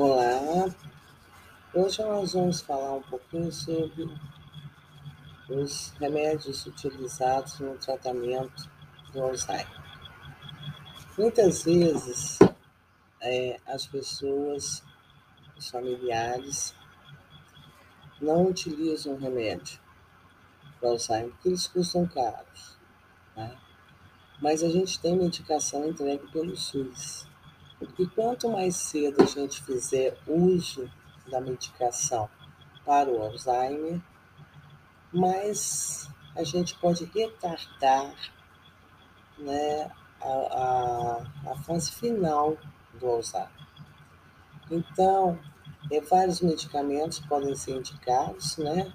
Olá, hoje nós vamos falar um pouquinho sobre os remédios utilizados no tratamento do Alzheimer. Muitas vezes é, as pessoas, os familiares, não utilizam remédio para Alzheimer porque eles custam caros. Né? Mas a gente tem medicação entregue pelo SUS. E quanto mais cedo a gente fizer uso da medicação para o Alzheimer, mais a gente pode retardar né, a, a, a fase final do Alzheimer. Então, é, vários medicamentos podem ser indicados né,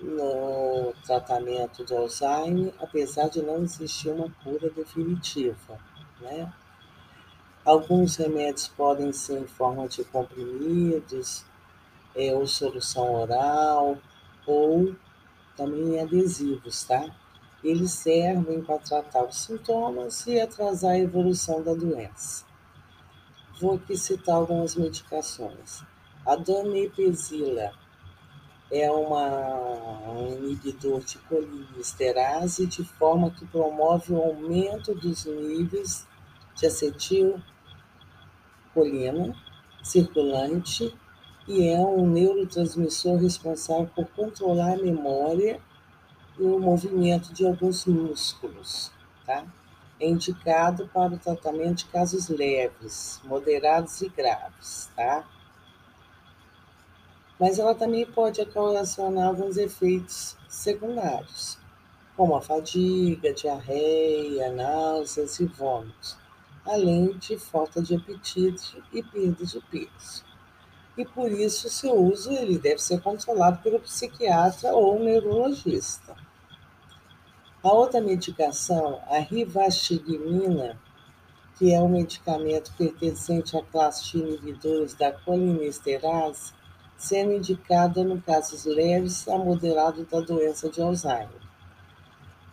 no tratamento do Alzheimer, apesar de não existir uma cura definitiva. Né? Alguns remédios podem ser em forma de comprimidos, é, ou solução oral, ou também adesivos, tá? Eles servem para tratar os sintomas e atrasar a evolução da doença. Vou aqui citar algumas medicações. A donepezila é uma, um inibidor de colinesterase de forma que promove o aumento dos níveis de acetil colina circulante e é um neurotransmissor responsável por controlar a memória e o movimento de alguns músculos, tá? É indicado para o tratamento de casos leves, moderados e graves, tá? Mas ela também pode ocasionar alguns efeitos secundários, como a fadiga, diarreia, náuseas e vômitos além de falta de apetite e perda de peso. E por isso, seu uso ele deve ser controlado pelo psiquiatra ou neurologista. A outra medicação, a rivastigmina, que é um medicamento pertencente à classe de inibidores da colinesterase, sendo indicada no casos leves a moderado da doença de Alzheimer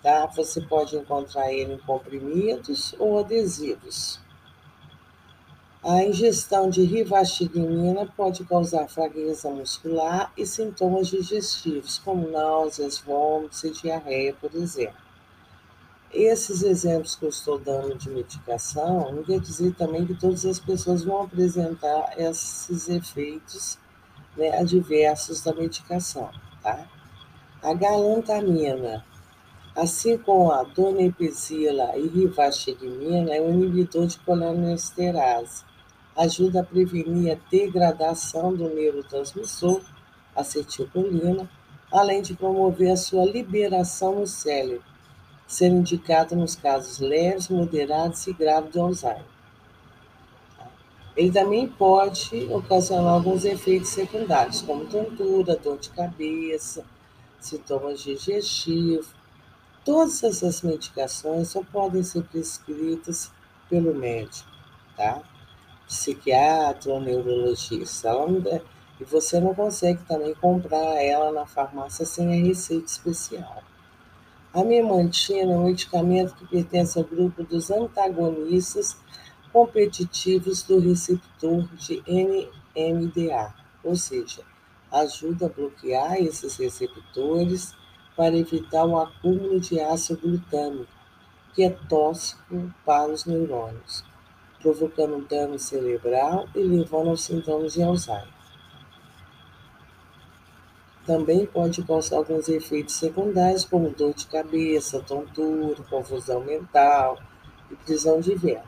tá? Você pode encontrar ele em comprimidos ou adesivos. A ingestão de rivastigmina pode causar fraqueza muscular e sintomas digestivos, como náuseas, vômitos e diarreia, por exemplo. Esses exemplos que eu estou dando de medicação não quer dizer também que todas as pessoas vão apresentar esses efeitos né, adversos da medicação, tá? A galantamina Assim como a donepezila e rivastigmina, é um inibidor de colinesterase. Ajuda a prevenir a degradação do neurotransmissor acetilcolina, além de promover a sua liberação no cérebro, sendo indicado nos casos leves, moderados e graves de Alzheimer. Ele também pode ocasionar alguns efeitos secundários, como tontura, dor de cabeça, sintomas digestivos, Todas essas medicações só podem ser prescritas pelo médico, tá? Psiquiatra ou neurologista. e você não consegue também comprar ela na farmácia sem a receita especial. A memantina é um medicamento que pertence ao grupo dos antagonistas competitivos do receptor de NMDA, ou seja, ajuda a bloquear esses receptores para evitar o acúmulo de ácido glutâmico, que é tóxico para os neurônios, provocando dano cerebral e levando aos sintomas de Alzheimer. Também pode causar alguns efeitos secundários, como dor de cabeça, tontura, confusão mental e prisão de ventre.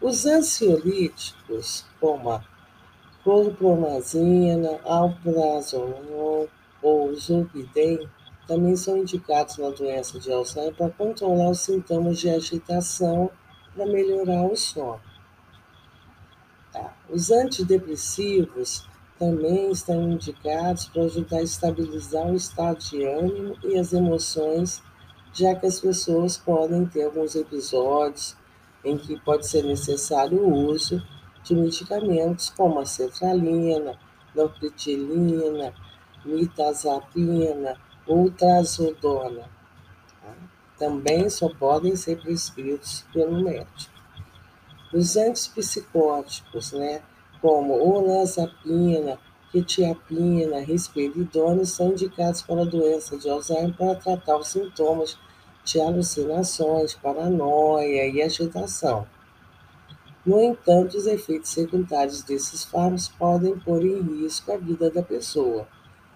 Os ansiolíticos, como a clorpromazina, alprazolam, ou zolpidem também são indicados na doença de Alzheimer para controlar os sintomas de agitação para melhorar o sono. Tá. Os antidepressivos também estão indicados para ajudar a estabilizar o estado de ânimo e as emoções, já que as pessoas podem ter alguns episódios em que pode ser necessário o uso de medicamentos como a sertralina, nortriptilina, mitazapina ou trazodona. Também só podem ser prescritos pelo médico. Os antipsicóticos, né? como olanzapina, quetiapina, risperidona, são indicados para a doença de Alzheimer para tratar os sintomas de alucinações, paranoia e agitação. No entanto, os efeitos secundários desses fármacos podem pôr em risco a vida da pessoa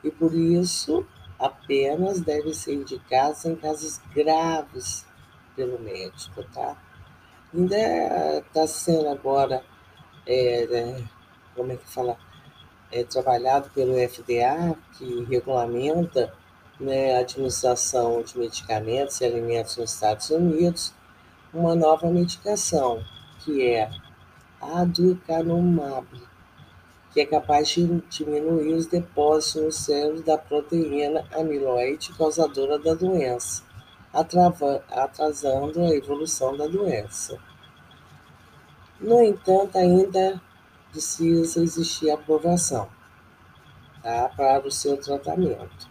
e, por isso, apenas devem ser indicados em casos graves pelo médico, tá? Ainda está sendo agora, é, né, como é que fala, é, trabalhado pelo FDA, que regulamenta né, a administração de medicamentos e alimentos nos Estados Unidos, uma nova medicação, que é a aducanumab, que é capaz de diminuir os depósitos no cérebro da proteína amiloide causadora da doença, atrasando a evolução da doença. No entanto, ainda precisa existir aprovação tá, para o seu tratamento.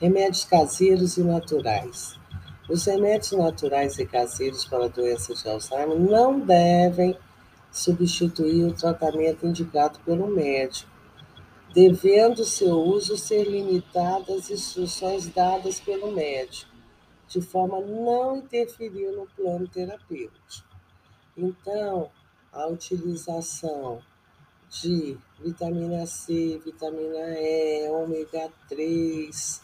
Remédios caseiros e naturais. Os remédios naturais e caseiros para a doença de Alzheimer não devem substituir o tratamento indicado pelo médico, devendo seu uso ser limitado às instruções dadas pelo médico, de forma a não interferir no plano terapêutico. Então, a utilização de vitamina C, vitamina E, ômega 3,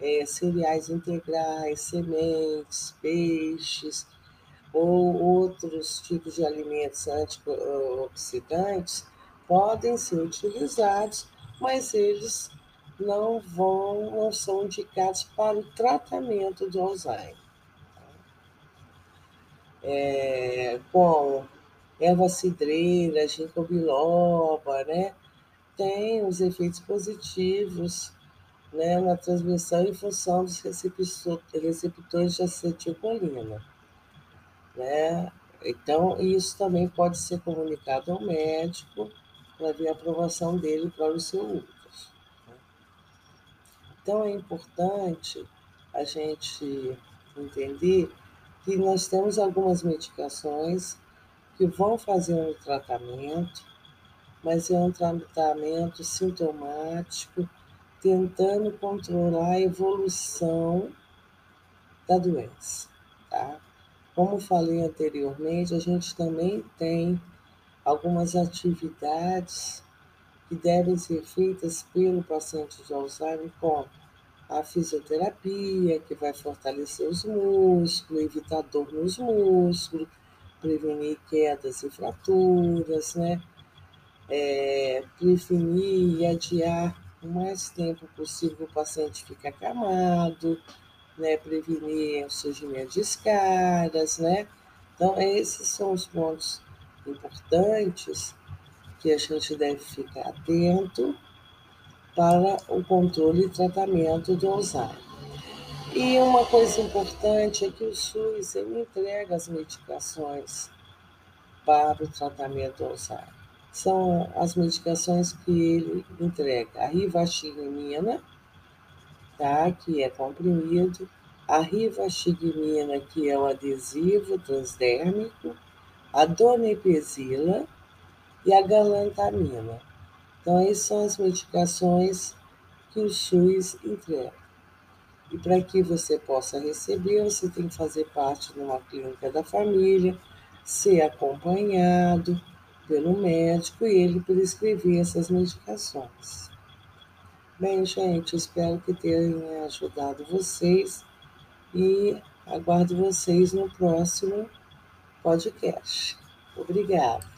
é, cereais integrais, sementes, peixes ou outros tipos de alimentos antioxidantes podem ser utilizados, mas eles não vão, não são indicados para o tratamento do Alzheimer. É, como erva cidreira, ginkgo biloba, né? Tem os efeitos positivos né, na transmissão em função dos receptores de acetilcolina. Né? Então, isso também pode ser comunicado ao médico para ver a aprovação dele para o seu uso. Então, é importante a gente entender que nós temos algumas medicações que vão fazer um tratamento, mas é um tratamento sintomático tentando controlar a evolução da doença, tá? Como falei anteriormente, a gente também tem algumas atividades que devem ser feitas pelo paciente de Alzheimer, como a fisioterapia, que vai fortalecer os músculos, evitar dor nos músculos, prevenir quedas e fraturas, né? É, prevenir e adiar o mais tempo possível o paciente fica acamado, né, prevenir o surgimento de escadas, né? Então, esses são os pontos importantes que a gente deve ficar atento para o controle e tratamento do Alzheimer. E uma coisa importante é que o SUS ele entrega as medicações para o tratamento do Alzheimer são as medicações que ele entrega. A rivastigmina, tá? que é comprimido, a rivastigmina, que é o adesivo transdérmico, a donepezila e a galantamina. Então, essas são as medicações que o SUS entrega. E para que você possa receber, você tem que fazer parte de uma clínica da família, ser acompanhado, pelo médico e ele prescrever essas medicações. Bem, gente, espero que tenha ajudado vocês e aguardo vocês no próximo podcast. Obrigada.